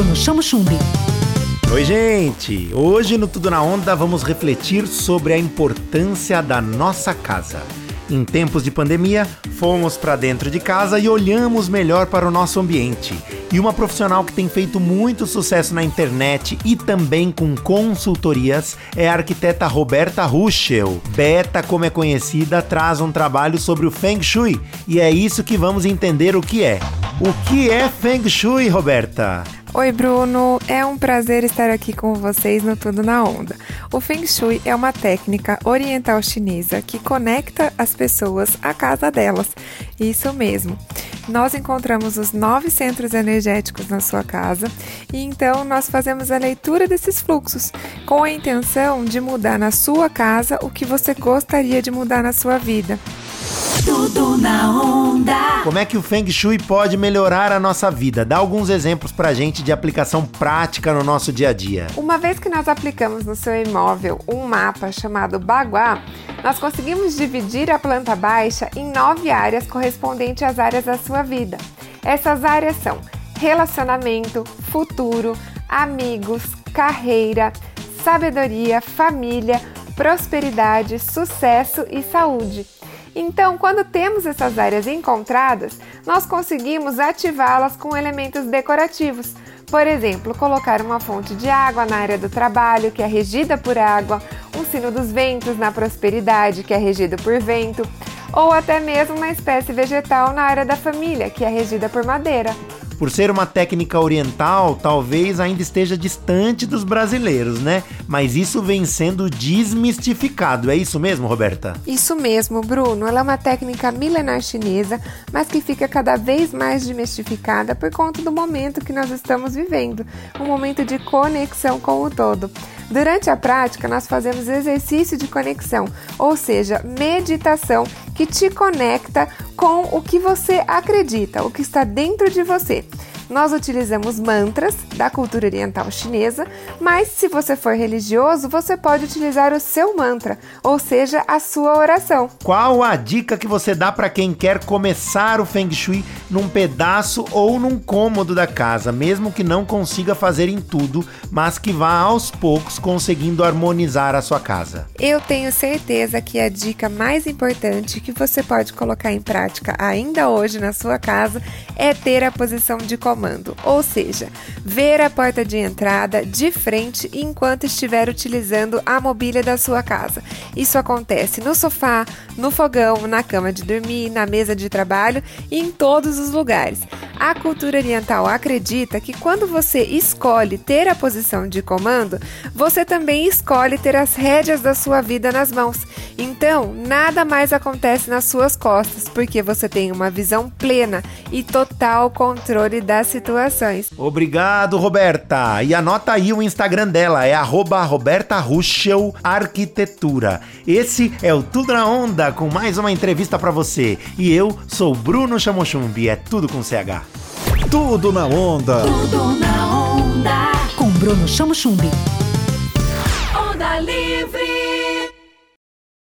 Bruno Chamo Chumbi. Oi, gente! Hoje no Tudo na Onda vamos refletir sobre a importância da nossa casa. Em tempos de pandemia, fomos para dentro de casa e olhamos melhor para o nosso ambiente. E uma profissional que tem feito muito sucesso na internet e também com consultorias é a arquiteta Roberta Ruschel. Beta, como é conhecida, traz um trabalho sobre o Feng Shui e é isso que vamos entender o que é. O que é Feng Shui, Roberta? Oi, Bruno. É um prazer estar aqui com vocês no Tudo na Onda. O Feng Shui é uma técnica oriental chinesa que conecta as pessoas à casa delas. Isso mesmo. Nós encontramos os nove centros energéticos na sua casa e então nós fazemos a leitura desses fluxos com a intenção de mudar na sua casa o que você gostaria de mudar na sua vida. Tudo na onda. Como é que o Feng Shui pode melhorar a nossa vida? Dá alguns exemplos pra gente de aplicação prática no nosso dia a dia. Uma vez que nós aplicamos no seu imóvel um mapa chamado Baguá, nós conseguimos dividir a planta baixa em nove áreas correspondentes às áreas da sua vida. Essas áreas são relacionamento, futuro, amigos, carreira, sabedoria, família, prosperidade, sucesso e saúde. Então, quando temos essas áreas encontradas, nós conseguimos ativá-las com elementos decorativos. Por exemplo, colocar uma fonte de água na área do trabalho, que é regida por água, um sino dos ventos na prosperidade, que é regido por vento, ou até mesmo uma espécie vegetal na área da família, que é regida por madeira. Por ser uma técnica oriental, talvez ainda esteja distante dos brasileiros, né? Mas isso vem sendo desmistificado. É isso mesmo, Roberta? Isso mesmo, Bruno. Ela é uma técnica milenar chinesa, mas que fica cada vez mais desmistificada por conta do momento que nós estamos vivendo um momento de conexão com o todo. Durante a prática, nós fazemos exercício de conexão, ou seja, meditação que te conecta com o que você acredita, o que está dentro de você. Nós utilizamos mantras da cultura oriental chinesa, mas se você for religioso, você pode utilizar o seu mantra, ou seja, a sua oração. Qual a dica que você dá para quem quer começar o Feng Shui num pedaço ou num cômodo da casa, mesmo que não consiga fazer em tudo, mas que vá aos poucos conseguindo harmonizar a sua casa? Eu tenho certeza que a dica mais importante que você pode colocar em prática ainda hoje na sua casa é ter a posição de comando comando, ou seja, ver a porta de entrada de frente enquanto estiver utilizando a mobília da sua casa. Isso acontece no sofá, no fogão, na cama de dormir, na mesa de trabalho e em todos os lugares. A cultura oriental acredita que quando você escolhe ter a posição de comando, você também escolhe ter as rédeas da sua vida nas mãos. Então, nada mais acontece nas suas costas, porque você tem uma visão plena e total controle das situações. Obrigado, Roberta. E anota aí o Instagram dela, é arroba Roberta Ruschel Arquitetura. Esse é o Tudo na Onda, com mais uma entrevista para você. E eu sou Bruno Chamochumbi, é tudo com CH. Tudo na Onda. Tudo na onda. Com Bruno Chamo Chumbi. Onda livre.